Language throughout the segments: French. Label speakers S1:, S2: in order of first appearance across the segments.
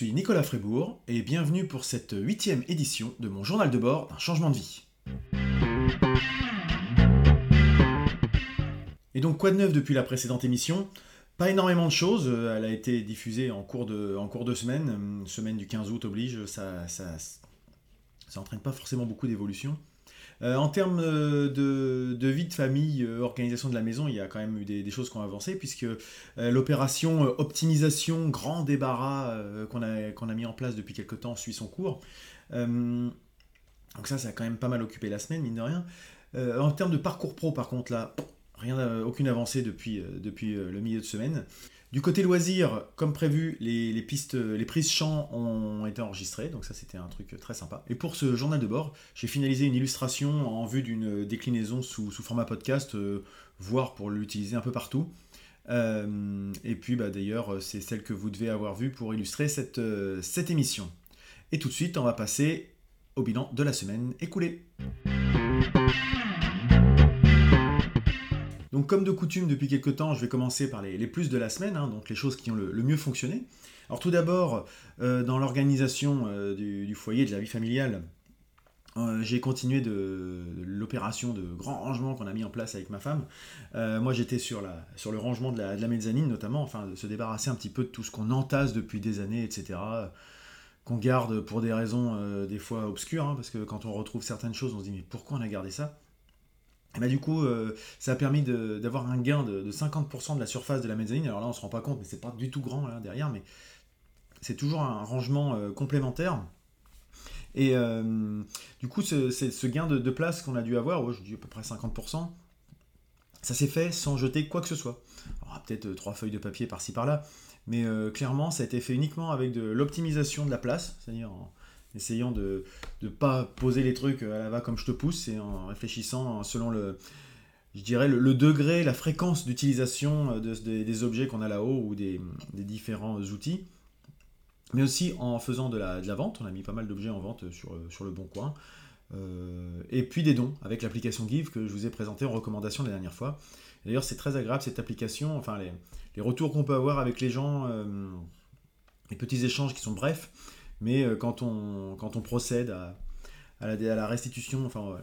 S1: Suis Nicolas Frébourg et bienvenue pour cette huitième édition de mon journal de bord d'un changement de vie. Et donc quoi de neuf depuis la précédente émission? Pas énormément de choses, euh, elle a été diffusée en cours de, en cours de semaine, semaine du 15 août oblige, ça, ça, ça entraîne pas forcément beaucoup d'évolution. Euh, en termes euh, de, vie de famille, euh, organisation de la maison, il y a quand même eu des, choses qui ont avancé, puisque l'opération optimisation, grand débarras qu'on a, a mis en place depuis quelques temps suit son cours. donc ça, ça a quand même pas mal occupé la semaine, mine de rien. en termes de parcours pro, par contre, là, rien, aucune avancée depuis, depuis le milieu de semaine. Du côté loisirs, comme prévu, les, prises chant ont été enregistrées, donc ça c'était un truc très sympa. Et pour ce journal de bord, j'ai finalisé une illustration en vue d'une déclinaison sous, format podcast, euh, voire pour l'utiliser un peu partout. Euh, et puis bah, d'ailleurs, c'est celle que vous devez avoir vue pour illustrer cette, euh, cette émission. Et tout de suite, on va passer au bilan de la semaine écoulée. Donc comme de coutume depuis quelques temps, je vais commencer par les, plus de la semaine, hein, donc les choses qui ont le, mieux fonctionné. Alors tout d'abord, euh, dans l'organisation euh, du, foyer, de la vie familiale, euh, j'ai continué de, l'opération de grand rangement qu'on a mis en place avec ma femme. moi j'étais sur, le rangement de la, de la, mezzanine notamment, enfin de se débarrasser un petit peu de tout ce qu'on entasse depuis des années, etc qu'on garde pour des raisons des fois obscures, hein, parce que quand on retrouve certaines choses, on se dit mais pourquoi on a gardé ça? Bah, du coup, euh, ça a permis d'avoir un gain de, 50% de la surface de la mezzanine. Alors là, on se rend pas compte, mais c'est pas du tout grand là derrière, mais c'est toujours un rangement euh, complémentaire. Et euh, du coup, ce, gain de, place qu'on a dû avoir, je dis à peu près 50%, ça s'est fait sans jeter quoi que ce soit. Alors, peut-être trois feuilles de papier par-ci par-là, mais clairement, ça a été fait uniquement avec de l'optimisation de la place, c'est-à-dire essayant de ne pas poser les trucs à la va comme je te pousse et en réfléchissant selon le, je dirais, le, degré, la fréquence d'utilisation de, des objets qu'on a là-haut ou des, différents outils. Mais aussi en faisant de la, vente, on a mis pas mal d'objets en vente sur, le bon coin. Euh, et puis des dons avec l'application Give que je vous ai présenté en recommandation la dernière fois. D'ailleurs, c'est très agréable cette application. Enfin, les, les retours qu'on peut avoir avec les gens, euh, les petits échanges qui sont brefs, mais euh, quand, on, quand on procède à, à, la, restitution, enfin,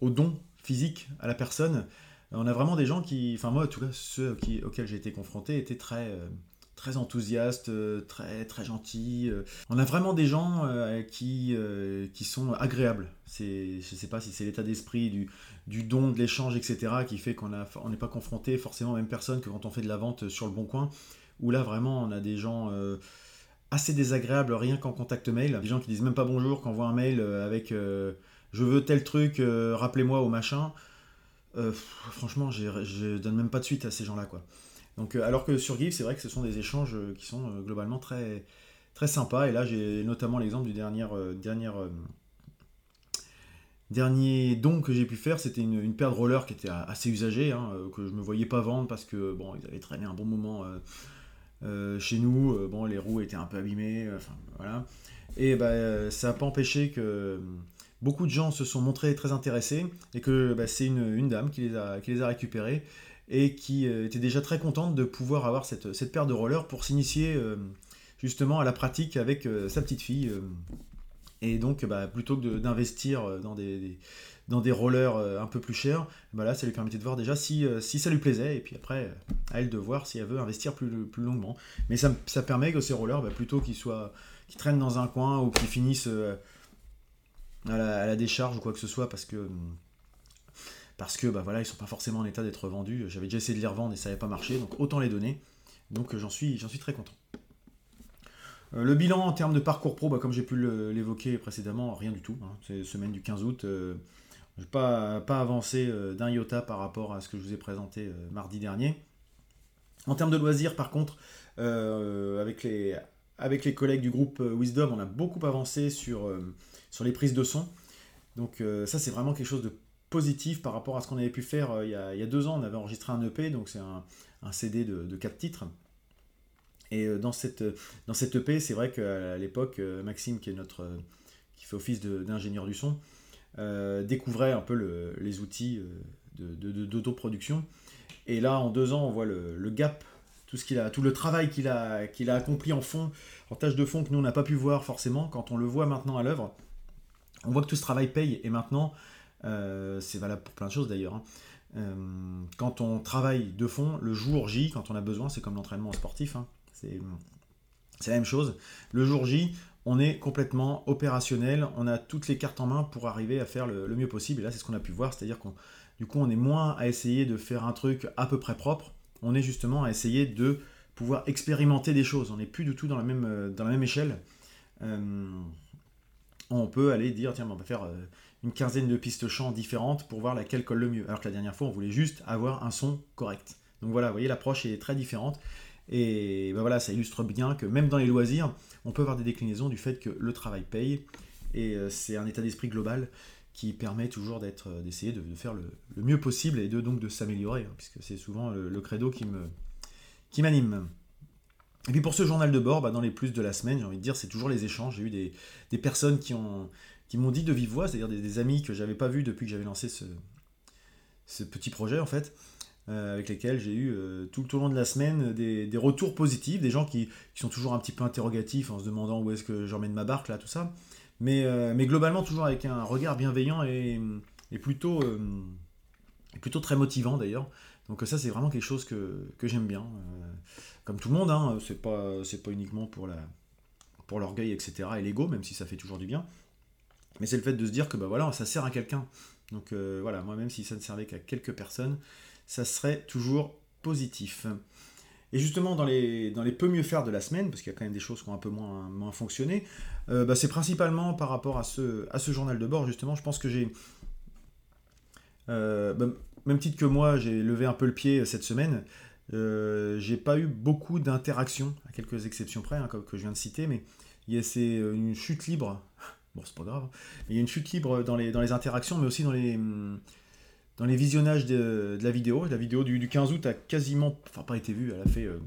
S1: au don physique à la personne, on a vraiment des gens qui, enfin moi en tout cas ceux auxquels j'ai été confronté étaient très, euh, très enthousiastes, euh, très, très gentils. On a vraiment des gens qui, qui sont agréables. Je ne sais pas si c'est l'état d'esprit du, du don, de l'échange, etc. qui fait qu'on n'est on pas confronté forcément aux mêmes personnes que quand on fait de la vente sur le bon coin, où là vraiment on a des gens assez désagréable rien qu'en contact mail. Des gens qui disent même pas bonjour, qui envoient un mail euh, avec euh, je veux tel truc, euh, rappelez-moi au machin. franchement, je donne même pas de suite à ces gens-là. alors que sur Give, c'est vrai que ce sont des échanges qui sont globalement très, très sympas. Et là, j'ai notamment l'exemple du dernier, dernier, don que j'ai pu faire. C'était une, paire de rollers qui était assez usagée, hein, que je me voyais pas vendre parce que bon, ils avaient traîné un bon moment chez nous, euh, bon, les roues étaient un peu abîmées, euh, voilà. Et bah, ça n'a pas empêché que beaucoup de gens se sont montrés très intéressés et que bah, c'est une, dame qui les, a, récupérés et qui était déjà très contente de pouvoir avoir cette paire de rollers pour s'initier justement à la pratique avec sa petite fille. Et donc, bah, plutôt que d'investir dans des, dans des rollers euh, un peu plus chers, bah ça lui permettait de voir déjà si, euh, si ça lui plaisait, et puis après à elle de voir si elle veut investir plus, plus longuement. Mais ça, ça permet que ces rollers, bah, plutôt qu'ils soient qu'ils traînent dans un coin ou qu'ils finissent euh, à, la, décharge ou quoi que ce soit parce que parce que bah voilà ils sont pas forcément en état d'être vendus. J'avais déjà essayé de les revendre et ça n'avait pas marché, donc autant les donner. Donc j'en suis, j'en suis très content. Le bilan en termes de parcours pro, bah, comme j'ai pu l'évoquer précédemment, rien du tout. Hein. C'est semaine du 15 août. Je n'ai pas, pas avancé euh, d'un iota par rapport à ce que je vous ai présenté euh, mardi dernier. En termes de loisirs, par contre, euh, avec, les, collègues du groupe Wisdom, on a beaucoup avancé sur, les prises de son. Donc ça, c'est vraiment quelque chose de positif par rapport à ce qu'on avait pu faire il, y a, deux ans. On avait enregistré un EP, donc c'est un, CD de, de 4 titres. Et dans cette, dans cette EP, c'est vrai qu'à l'époque, Maxime, qui, est notre, qui fait office d'ingénieur du son, euh, découvrait un peu les outils euh, d'autoproduction. Et là, en deux ans, on voit le, gap tout ce a, tout le travail qu'il a, a accompli en fond, en tâche de fond que nous on n'a pas pu voir forcément. Quand on le voit maintenant à l'œuvre, on voit que tout ce travail paye. Et maintenant, euh, c'est valable pour plein de choses d'ailleurs. Hein. Euh, quand on travaille de fond, le jour J, quand on a besoin, c'est comme l'entraînement sportif. Hein. C'est la même chose. Le jour J, on est complètement opérationnel, on a toutes les cartes en main pour arriver à faire le, mieux possible. Et là, c'est ce qu'on a pu voir, c'est-à-dire qu'on du coup, on est moins à essayer de faire un truc à peu près propre, on est justement à essayer de pouvoir expérimenter des choses. On n'est plus du tout dans la même, euh, dans la même échelle. Euh, on peut aller dire, tiens, on va faire euh, une quinzaine de pistes chant différentes pour voir laquelle colle le mieux. Alors que la dernière fois, on voulait juste avoir un son correct. Donc voilà, vous voyez, l'approche est très différente. Et ben voilà, ça illustre bien que même dans les loisirs, on peut avoir des déclinaisons du fait que le travail paye. Et c'est un état d'esprit global qui permet toujours d'être, euh, d'essayer de, faire le, mieux possible et de donc de s'améliorer, hein, puisque c'est souvent le, credo qui me qui m'anime. Et puis pour ce journal de bord, bah, dans les plus de la semaine, j'ai envie de dire, c'est toujours les échanges. J'ai eu des, personnes qui ont qui m'ont dit de vive voix, c'est-à-dire des, amis que j'avais pas vus depuis que j'avais lancé ce, ce petit projet en fait, euh, avec lesquels j'ai eu euh, tout, au long de la semaine des, retours positifs, des gens qui, sont toujours un petit peu interrogatifs en se demandant où est-ce que j'emmène ma barque là, tout ça. Euh, mais, globalement, toujours avec un regard bienveillant et, plutôt, euh, très motivant d'ailleurs. Donc ça, c'est vraiment quelque chose que, j'aime bien. Euh, comme tout le monde, hein, c'est pas, uniquement pour l'orgueil, etc. et l'ego, même si ça fait toujours du bien. Mais c'est le fait de se dire que bah ça sert à quelqu'un. Donc voilà, moi même si ça ne servait qu'à quelques personnes, ça serait toujours positif. Et justement, dans les, dans les peu mieux faire de la semaine, parce qu'il y a quand même des choses qui ont un peu moins, moins fonctionné, euh, bah, c'est principalement par rapport à ce, à ce journal de bord, justement. Je pense que j'ai. Euh, bah, même titre que moi, j'ai levé un peu le pied cette semaine. Euh, j'ai pas eu beaucoup d'interactions, à quelques exceptions près, hein, que je viens de citer, mais c'est une chute libre. Bon, c'est pas grave. Hein. Il y a une chute libre dans les, dans les interactions, mais aussi dans les, dans les visionnages de, la vidéo. La vidéo du, 15 août a quasiment, enfin pas été vue, elle a fait euh,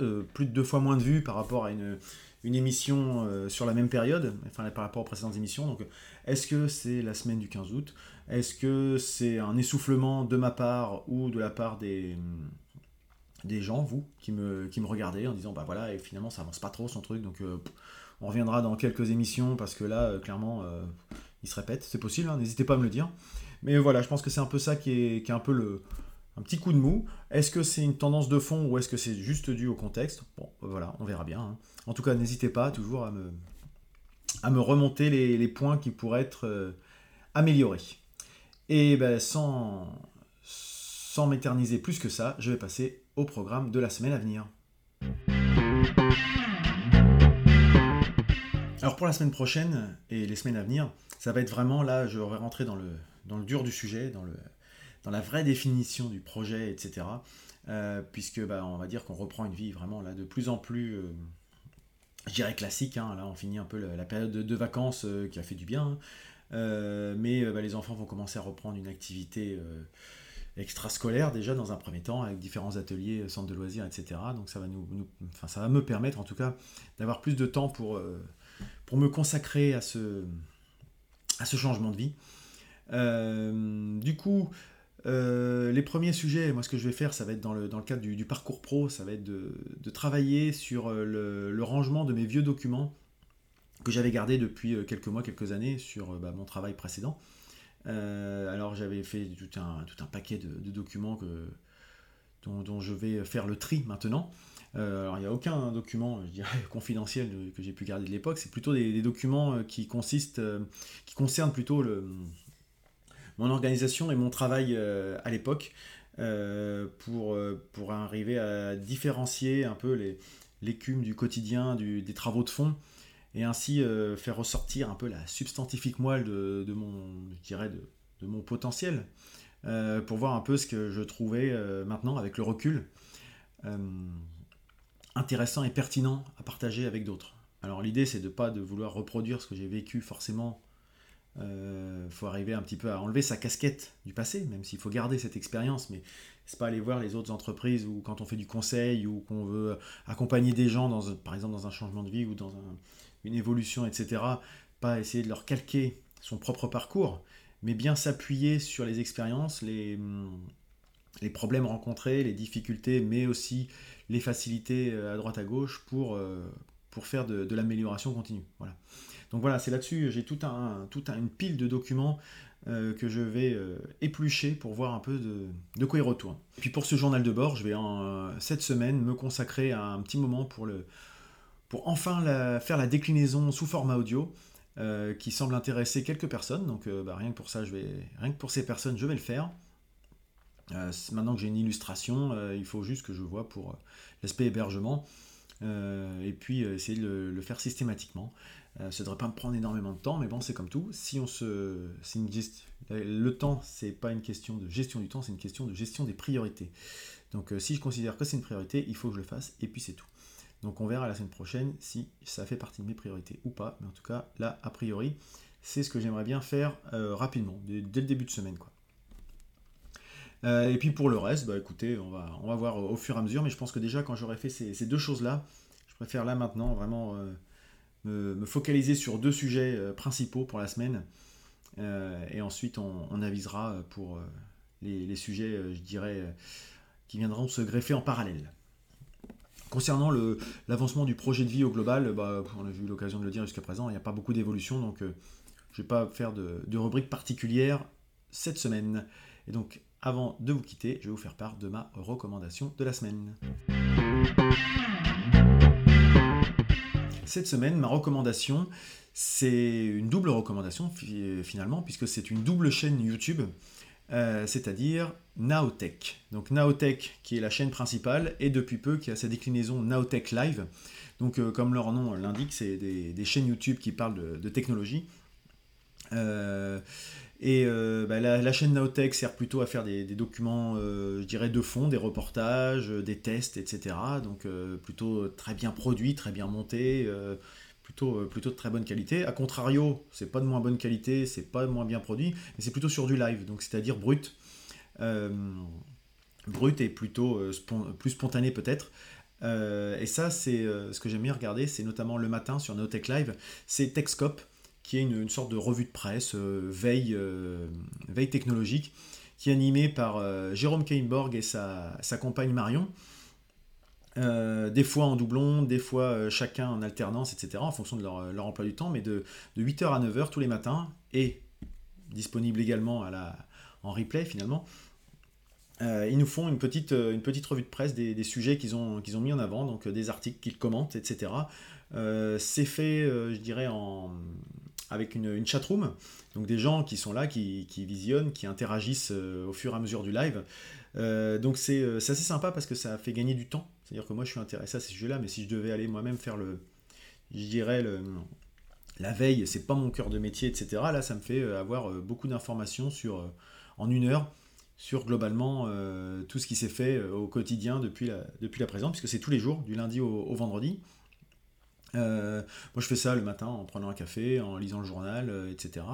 S1: euh, plus de deux fois moins de vues par rapport à une, une émission euh, sur la même période, enfin par rapport aux précédentes émissions. Donc est-ce que c'est la semaine du 15 août? Est-ce que c'est un essoufflement de ma part ou de la part des, des gens, vous, qui me, qui me regardez en disant bah voilà, et finalement ça avance pas trop son truc, donc on reviendra dans quelques émissions parce que là, clairement, il se répète, c'est possible, hein, n'hésitez pas à me le dire. Mais voilà, je pense que c'est un peu ça qui est, un peu le, un petit coup de mou. Est-ce que c'est une tendance de fond ou est-ce que c'est juste dû au contexte? Bon, voilà, on verra bien. Hein. En tout cas, n'hésitez pas toujours à me, remonter les, points qui pourraient être euh, améliorés. Et ben, sans m'éterniser plus que ça, je vais passer au programme de la semaine à venir. Alors pour la semaine prochaine et les semaines à venir, ça va être vraiment là, je vais rentrer dans le, dans le dur du sujet, dans, le, dans la vraie définition du projet, etc. Euh, puisque bah, on va dire qu'on reprend une vie vraiment là de plus en plus, euh, classique. Hein. là, on finit un peu la, période de, vacances euh, qui a fait du bien. Hein. mais bah, les enfants vont commencer à reprendre une activité extrascolaire déjà dans un premier temps avec différents ateliers, centres de loisirs, etc. Donc ça va nous, ça va me permettre en tout cas d'avoir plus de temps pour, pour me consacrer à ce, à ce changement de vie. Euh, du coup, euh, les premiers sujets, moi ce que je vais faire, ça va être dans le, dans le cadre du, parcours pro, ça va être de, de travailler sur euh, le, rangement de mes vieux documents que j'avais gardés depuis quelques mois, quelques années sur bah, mon travail précédent. alors j'avais fait tout un, tout un paquet de, documents que, dont, je vais faire le tri maintenant. Alors il n'y a aucun document, confidentiel que j'ai pu garder de l'époque, c'est plutôt des, documents qui consistent, qui concernent plutôt mon organisation et mon travail euh, à l'époque euh, pour, euh, pour arriver à différencier un peu l'écume du quotidien, des travaux de fond, et ainsi faire ressortir un peu la substantifique moelle de, mon, je dirais de mon potentiel, pour voir un peu ce que je trouvais maintenant avec le recul intéressant et pertinent à partager avec d'autres. Alors l'idée c'est de pas de vouloir reproduire ce que j'ai vécu forcément il euh, faut arriver un petit peu à enlever sa casquette du passé, même s'il faut garder cette expérience, mais c'est pas aller voir les autres entreprises ou quand on fait du conseil ou qu'on veut accompagner des gens, dans, par exemple dans un changement de vie ou dans une évolution, etc. Pas essayer de leur calquer son propre parcours, mais bien s'appuyer sur les expériences, les, les problèmes rencontrés, les difficultés, mais aussi les facilités à droite à gauche pour, pour faire de, l'amélioration continue. Voilà. Donc voilà, c'est là-dessus, j'ai tout un, une pile de documents euh, que je vais euh, éplucher pour voir un peu de, quoi il retourne. Et puis pour ce journal de bord, je vais en, cette semaine me consacrer à un petit moment pour, le, pour enfin faire la déclinaison sous format audio. Euh, qui semble intéresser quelques personnes, donc bah, rien que pour ça, je vais, rien que pour ces personnes, je vais le faire. Maintenant que j'ai une illustration, il faut juste que je vois pour l'aspect hébergement. Euh, et puis euh, essayer de le, faire systématiquement. Euh, ça ne devrait pas me prendre énormément de temps, mais bon, c'est comme tout. Si on se, une le temps, c'est pas une question de gestion du temps, c'est une question de gestion des priorités. Donc si je considère que c'est une priorité, il faut que je le fasse, et puis c'est tout. Donc on verra la semaine prochaine si ça fait partie de mes priorités ou pas. Mais en tout cas, là, a priori, c'est ce que j'aimerais bien faire rapidement, dès, le début de semaine. Quoi. Euh, et puis pour le reste, bah écoutez, on va, on va voir au fur et à mesure, mais je pense que déjà quand j'aurai fait ces, deux choses-là, je préfère là maintenant vraiment euh, me, focaliser sur deux sujets euh, principaux pour la semaine, et ensuite on, avisera pour les, sujets, je dirais, qui viendront se greffer en parallèle. Concernant l'avancement du projet de vie au global, bah, on a eu l'occasion de le dire jusqu'à présent, il n'y a pas beaucoup d'évolution, donc je ne vais pas faire de, de rubrique particulière cette semaine. Et donc avant de vous quitter, je vais vous faire part de ma recommandation de la semaine. Cette semaine, ma recommandation, c'est une double recommandation finalement, puisque c'est une double chaîne YouTube, euh, c'est-à-dire Naotech. Donc Naotech, qui est la chaîne principale, et depuis peu qui a sa déclinaison Naotech Live. Donc euh, comme leur nom l'indique, c'est des, chaînes YouTube qui parlent de, technologie. Euh, et euh, bah, la, chaîne Naotech sert plutôt à faire des, documents, euh, je dirais, de fond, des reportages, euh, des tests, etc. Donc plutôt très bien produit, très bien monté, plutôt, plutôt de très bonne qualité. A contrario, c'est pas de moins bonne qualité, c'est pas de moins bien produit, mais c'est plutôt sur du live, donc c'est-à-dire brut. brut et plutôt plus spontané peut-être. et ça, c'est ce que j'aime bien regarder, c'est notamment le matin sur Naotech Live, c'est Techscope qui est une, sorte de revue de presse, euh, veille, euh, veille technologique, qui est animée par euh, Jérôme Kainborg et sa, compagne Marion. des fois en doublon, des fois chacun en alternance, etc., en fonction de leur, emploi du temps, mais de, 8h à 9h tous les matins, et disponible également à la, en replay finalement. ils nous font une petite, une petite revue de presse des, sujets qu'ils ont, qu'ils ont mis en avant, donc des articles qu'ils commentent, etc. c'est fait, je dirais, en, avec une, une chatroom, donc des gens qui sont là, qui, visionnent, qui interagissent euh, au fur et à mesure du live. Euh, donc euh, c'est assez sympa parce que ça fait gagner du temps. C'est-à-dire que moi je suis intéressé à ces sujets-là, mais si je devais aller moi-même faire le, je dirais le, la veille, c'est pas mon cœur de métier, etc. Là, ça me fait avoir beaucoup d'informations sur en une heure sur globalement tout ce qui s'est fait au quotidien depuis la, depuis la puisque c'est tous les jours, du lundi au vendredi. Euh, moi, je fais ça le matin en prenant un café, en lisant le journal, euh, etc.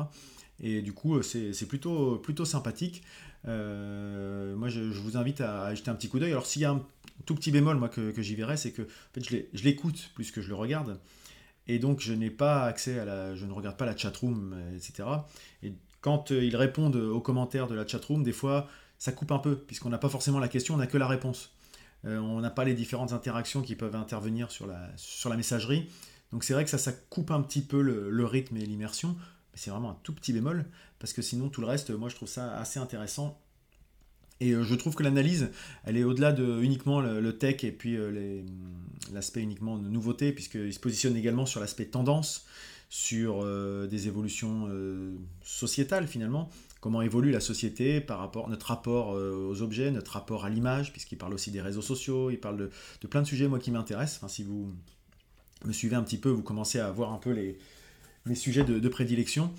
S1: Et du coup, c'est plutôt, sympathique. Euh, moi, je, vous invite à, jeter un petit coup d'œil. Alors, s'il y a un tout petit bémol, moi, que, j'y verrais, c'est que je l'écoute plus que je le regarde. Et donc, je n'ai pas accès à la. Je ne regarde pas la chatroom, etc. Et quand ils répondent aux commentaires de la chatroom, des fois, ça coupe un peu, puisqu'on n'a pas forcément la question, on n'a que la réponse. Euh, on n'a pas les différentes interactions qui peuvent intervenir sur la, sur la messagerie. Donc c'est vrai que ça, ça coupe un petit peu le, rythme et l'immersion, mais c'est vraiment un tout petit bémol, parce que sinon tout le reste, moi je trouve ça assez intéressant. Et euh, je trouve que l'analyse, elle est au-delà de uniquement le, tech et puis euh, l'aspect uniquement de nouveauté, puisqu'il se positionne également sur l'aspect tendance, sur des évolutions sociétales finalement, comment évolue la société par rapport notre rapport euh, aux objets, notre rapport à l'image, puisqu'il parle aussi des réseaux sociaux, il parle de, plein de sujets moi qui m'intéressent. Enfin, si vous me suivez un petit peu, vous commencez à voir un peu les, mes sujets de, prédilection.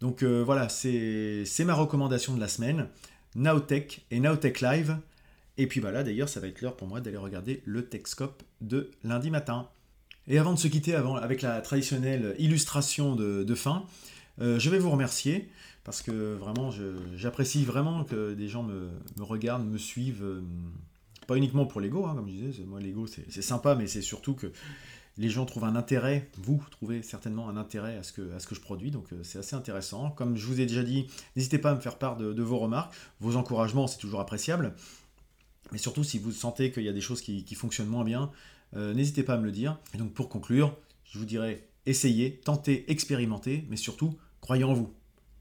S1: Donc euh, voilà, c'est ma recommandation de la semaine. Nowtech et Nowtech Live. Et puis voilà, d'ailleurs, ça va être l'heure pour moi d'aller regarder le Techscope de lundi matin. Et avant de se quitter avant, avec la traditionnelle illustration de, fin, euh, je vais vous remercier parce que vraiment, j'apprécie vraiment que des gens me, regardent, me suivent, euh, pas uniquement pour l'ego, hein, comme je disais, moi l'ego c'est sympa, mais c'est surtout que les gens trouvent un intérêt, vous trouvez certainement un intérêt à ce que, je produis, donc euh, c'est assez intéressant. Comme je vous ai déjà dit, n'hésitez pas à me faire part de, vos remarques, vos encouragements, c'est toujours appréciable. Mais surtout, si vous sentez qu'il y a des choses qui, fonctionnent moins bien, euh, n'hésitez pas à me le dire. Et donc pour conclure, je vous dirais essayez, tentez, expérimentez, mais surtout, croyez en vous.